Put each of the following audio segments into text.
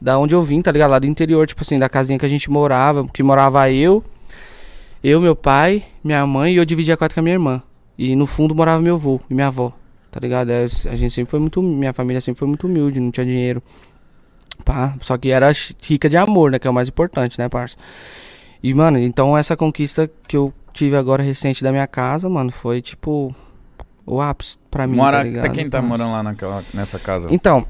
da onde eu vim, tá ligado? Lá do interior, tipo assim, da casinha que a gente morava, que morava eu, eu, meu pai, minha mãe e eu dividia a quarto com a minha irmã. E no fundo morava meu avô e minha avó, tá ligado? É, a gente sempre foi muito, minha família sempre foi muito humilde, não tinha dinheiro. Pá, só que era rica de amor, né? Que é o mais importante, né, parça? E, mano, então essa conquista que eu tive agora recente da minha casa, mano, foi tipo o ápice pra mim, Mora, tá ligado? tá quem tá morando lá naquela, nessa casa? Então,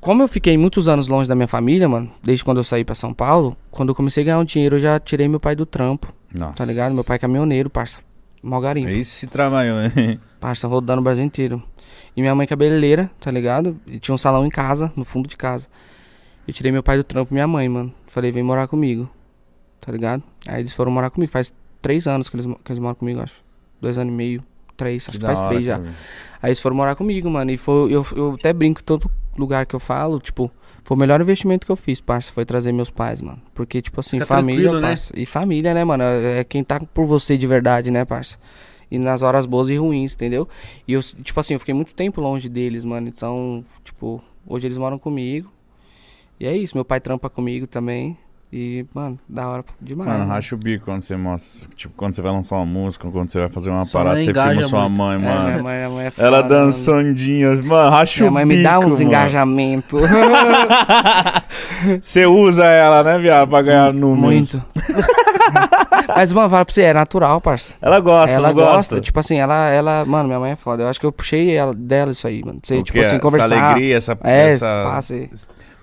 como eu fiquei muitos anos longe da minha família, mano, desde quando eu saí pra São Paulo, quando eu comecei a ganhar um dinheiro, eu já tirei meu pai do trampo, Nossa. tá ligado? Meu pai é caminhoneiro, parça. Mó garimpo. Esse se trabalhou, né? Parça, rodando o Brasil inteiro. E minha mãe cabeleireira, tá ligado? E tinha um salão em casa, no fundo de casa. Eu tirei meu pai do trampo e minha mãe, mano. Falei, vem morar comigo. Tá ligado? Aí eles foram morar comigo. Faz três anos que eles, que eles moram comigo, acho. Dois anos e meio. Três, acho que faz hora, três já. cara. Aí eles foram morar comigo, mano. E foi, eu, eu até brinco todo lugar que eu falo, tipo, foi o melhor investimento que eu fiz, parça. Foi trazer meus pais, mano. Porque, tipo assim, Fica família, né? parça. E família, né, mano? É é quem tá por você de verdade, né, parça? E nas horas boas e ruins, entendeu? E eu, tipo assim, eu fiquei muito tempo longe deles, mano. Então, tipo, hoje eles moram comigo. E é isso, meu pai trampa comigo também. E, mano, da hora demais. Mano, né? racha o bico quando você mostra. Tipo, quando você vai lançar uma música, quando você vai fazer uma Sua parada, você filma sua muito. mãe, É, mano. minha mãe, minha mãe é Ela foda, dançandinhas, mano, racha Mano. o Minha bico. mãe me dá uns mano. engajamentos. Você usa ela, né, viado, pra ganhar números. Muito. Mas, mano, fala pra você, é natural, parça. Ela gosta, ela gosta, gosta? tipo assim, ela, ela, mano, minha mãe é foda. Eu acho que eu puxei ela, dela isso aí, mano. Você, tipo assim, conversar. Essa alegria, essa... É, essa... passa aí.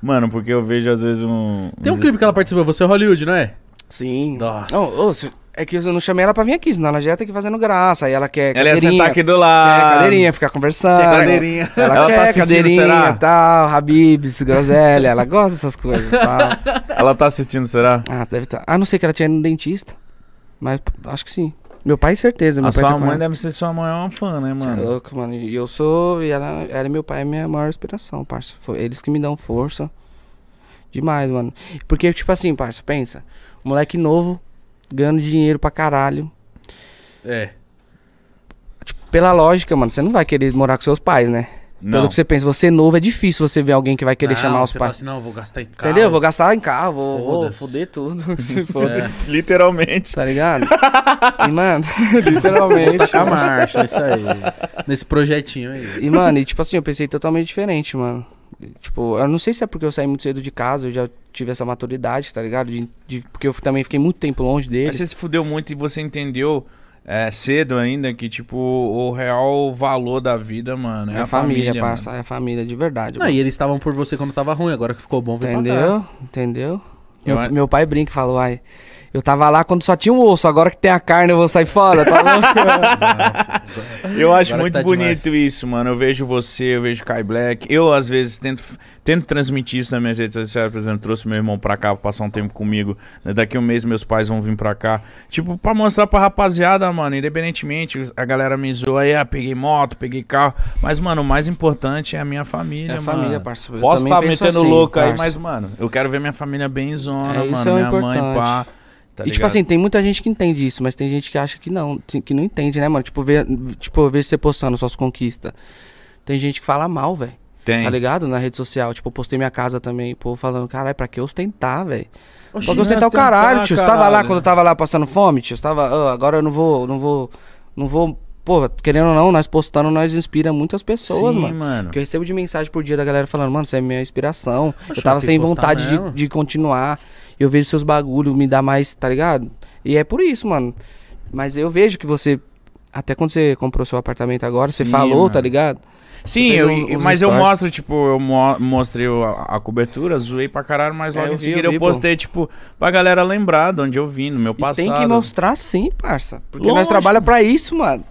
Mano, porque eu vejo às vezes um... Tem um clipe que ela participou, você é Hollywood, não é? Sim. Nossa. Não, ô, se- é que eu não chamei ela pra vir aqui, senão ela já ia ter que ir fazendo graça. Aí ela quer Ela ia cadeirinha. sentar aqui do quer lado. cadeirinha, ficar conversando. Tem cadeirinha. Ela, Ela quer tá assistindo, cadeirinha será? tal, Habibs, groselha. ela gosta dessas coisas. Tal. Ela tá assistindo, será? Ah, deve estar. Ah, não sei que ela tinha ido no dentista. Mas p- acho que sim. Meu pai, certeza. Meu A pai sua tá mãe deve ser sua mãe é uma fã, né, é mano? louco, mano. E eu sou. E ela, ela meu pai é minha maior inspiração, parça. Foi eles que me dão força. Demais, mano. Porque, tipo assim, parça, pensa. Moleque novo, ganhando dinheiro pra caralho. É. Tipo, pela lógica, mano, você não vai querer morar com seus pais, né? Não. Pelo que você pensa, você novo, é difícil você ver alguém que vai querer Não, chamar os pais. assim, não, vou gastar em carro. Entendeu? Vou gastar em carro, vou, vou foder tudo. Se for. É. Literalmente. Tá ligado? E, mano, Vou literalmente. tacar marcha, é isso aí. Nesse projetinho aí. E, mano, e tipo assim, eu pensei totalmente diferente, mano. Tipo, eu não sei se é porque eu saí muito cedo de casa, eu já tive essa maturidade, tá ligado? De, de- porque eu também fiquei muito tempo longe Mas deles. você se fudeu muito e você entendeu é, cedo ainda que, tipo, o real valor da vida, mano, é, É a família, mano. parça, é a família de verdade. Não, mano. e eles estavam por você quando tava ruim, agora que ficou bom, vem pra cá. Entendeu? Entendeu? Eu Meu, meu pai brinca e fala, uai, eu tava lá quando só tinha um osso, agora que tem a carne eu vou sair fora, tá louco? Eu acho Agora muito tá bonito demais. isso, mano. Eu vejo você, eu vejo Kai Black. Eu, às vezes, tento, tento transmitir isso nas minhas redes sociais. Por exemplo, trouxe meu irmão pra cá pra passar um tempo comigo. né, Daqui um mês meus pais vão vir pra cá. Tipo, pra mostrar pra rapaziada, mano. Independentemente, a galera me zoa aí, ah, peguei moto, peguei carro. Mas, mano, o mais importante é a minha família, É a mano. família, parça. Eu Posso estar penso metendo assim, louco aí, parça. mas, mano, eu quero ver minha família bem zona, É, isso mano. é minha mãe, pá. Tá e tipo assim, tem muita gente que entende isso, mas tem gente que acha que não, que não entende, né, mano? Tipo, vê, tipo, eu vejo você postando suas conquistas. Tem gente que fala mal, velho. tem. Tá ligado? Na rede social. Tipo, eu postei minha casa também, pô, falando, caralho, pra que ostentar, velho? Pra que ostentar o caralho, tio. Você tava lá quando eu tava lá passando fome, tio? Você tava, "Ah, agora eu não vou, não vou, não vou. Pô, querendo ou não, nós postando, nós inspira muitas pessoas, Sim, mano. mano. Porque eu recebo de mensagem por dia da galera falando, mano, você é minha inspiração. Poxa, eu tava sem que vontade de, de continuar. Eu vejo seus bagulho, me dá mais, tá ligado? E é por isso, mano. Mas eu vejo que você. Até quando você comprou seu apartamento agora, você Sim, falou, mano. tá ligado? Sim, eu, mas eu stories. mostro, tipo, eu mo mostrei a, a cobertura, zoei pra caralho, mas É, logo eu em seguida eu eu, vi, pô. postei, tipo, pra galera lembrar de onde eu vim, no meu E passado. tem que mostrar sim, parça. Porque nós trabalhamos pra isso, mano.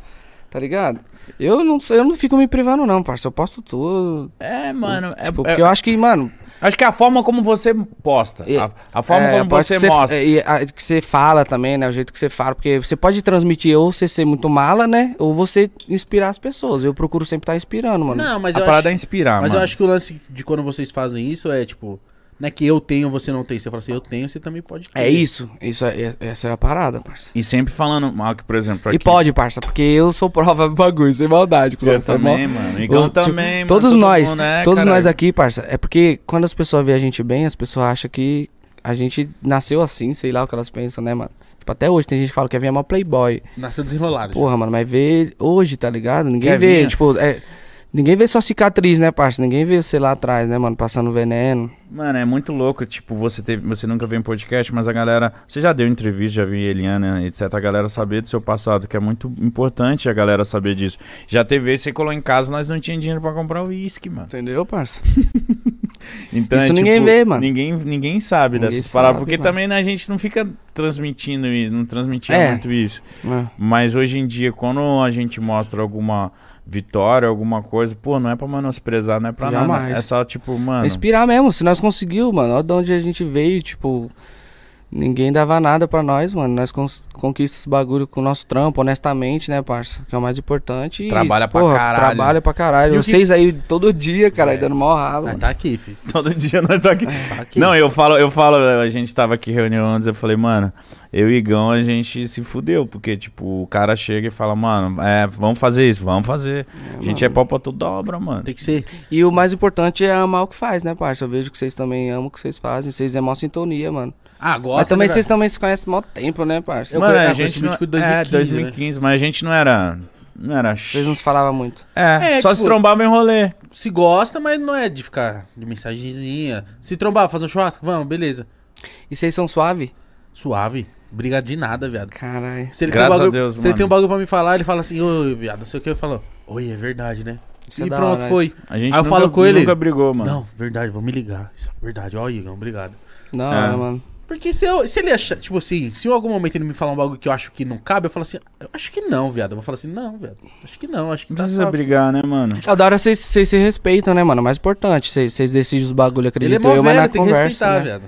Tá ligado? Eu não, eu não fico me privando, não, parça. Eu posto tudo. É, mano, é, Tipo, é- porque eu acho que, mano. acho que é a forma como você posta, E- a, a forma é, como você ser- mostra. é, E a- que você fala também, né? O jeito que você fala. Porque você pode transmitir ou você ser muito mala, né? Ou você inspirar as pessoas. Eu procuro sempre estar inspirando, mano. Não, mas a eu parada é acho, inspirar, mas mano. eu acho que o lance de quando vocês fazem isso é, tipo, Não é que eu tenho, você não tem. Você fala assim, eu tenho, você também pode ter. É isso. isso é, essa é a parada, parça. E sempre falando mal que, por exemplo, E aqui- pode, parça, porque eu sou prova do bagulho, sem maldade. Eu mal. também, mano. Igão Eu, tipo, também, mano. Todos todo nós, mundo, né, todos caralho? nós aqui, parça, é porque quando as pessoas veem a gente bem, as pessoas acham que a gente nasceu assim, sei lá o que elas pensam, né, mano? Tipo, até hoje tem gente que fala que é mó playboy. Nasceu desenrolado. já. Porra, mano, mas vê hoje, tá ligado? Ninguém Quer vê, tipo, é, ninguém vê só cicatriz, né, parça? Ninguém vê você lá atrás, né, mano, passando veneno. Mano, é muito louco, tipo, você teve, você nunca veio em podcast, mas a galera, você já deu entrevista, já vi Eliana, etc, a galera saber do seu passado, que é muito importante a galera saber disso. Já teve você colou em casa, nós não tinha dinheiro pra comprar o uísque, mano. Entendeu, parça? Então Isso é, ninguém tipo, vê, mano. Ninguém, ninguém sabe Ninguém dessas sabe, porque mano. também né, a gente não fica transmitindo isso, não transmitia É. muito isso. É. Mas hoje em dia, quando a gente mostra alguma vitória, alguma coisa, pô, não é pra menosprezar, não é pra nada. Jamais. É só tipo, mano. Inspirar mesmo, se nós conseguiu, mano, olha de onde a gente veio, tipo, ninguém dava nada pra nós, mano. Nós conquistamos esse bagulho com o nosso trampo, honestamente, né, parça? Que é o mais importante. E, Trabalha pra porra, caralho. Trabalha pra caralho. E o que- Vocês aí todo dia, cara, É. dando mó ralo. Mano. tá aqui, fi. Todo dia nós tá aqui. Tá aqui. Não, eu falo, eu falo, a gente tava aqui reunião antes, eu falei, mano, eu e Igão a gente se fudeu, porque, tipo, o cara chega e fala, mano, é, vamos fazer isso, vamos fazer. a gente é pau pra toda obra, mano. Tem que ser. E o mais importante é amar o que faz, né, parça? Eu vejo que vocês também amam o que vocês fazem. Vocês é mó sintonia, mano. Ah, gosta, Mas também né, vocês também se conhecem há tempo, né, parça? Eu mano, conhe- a ah, gente não, Mítico em 2015, é, 2015, mas a gente não era, não era... Vocês não se falavam muito. É, É, só tipo- se trombava em rolê. Se gosta, mas não é de ficar de mensagenzinha. Se trombar, fazer um churrasco, vamos, beleza. E vocês são suave? Suave. Briga de nada, viado. Caralho. Se ele, Graças tem um a bagulho, Deus, se ele mano. tem um bagulho pra me falar, ele fala assim, ô, viado, não sei o que, eu falo, oi, é verdade, né? Isso é e da pronto, hora, foi. A gente Aí eu nunca, falo com ele, nunca brigou, mano. Não, verdade, vou me ligar. Isso, verdade, ó, Igor, obrigado. Da É. hora, mano. Porque se, eu, se ele achar, tipo assim, se em algum momento ele me falar um bagulho que eu acho que não cabe, eu falo assim, eu acho que não, viado. Eu vou falar assim, não, viado, acho que não, acho que Não tá precisa brigar, né, mano? É da hora vocês se respeitam, né, mano? O mais importante, vocês decidem os bagulho, Ele é acredito mó eu, mas na tem que conversa, respeitar, né? viado.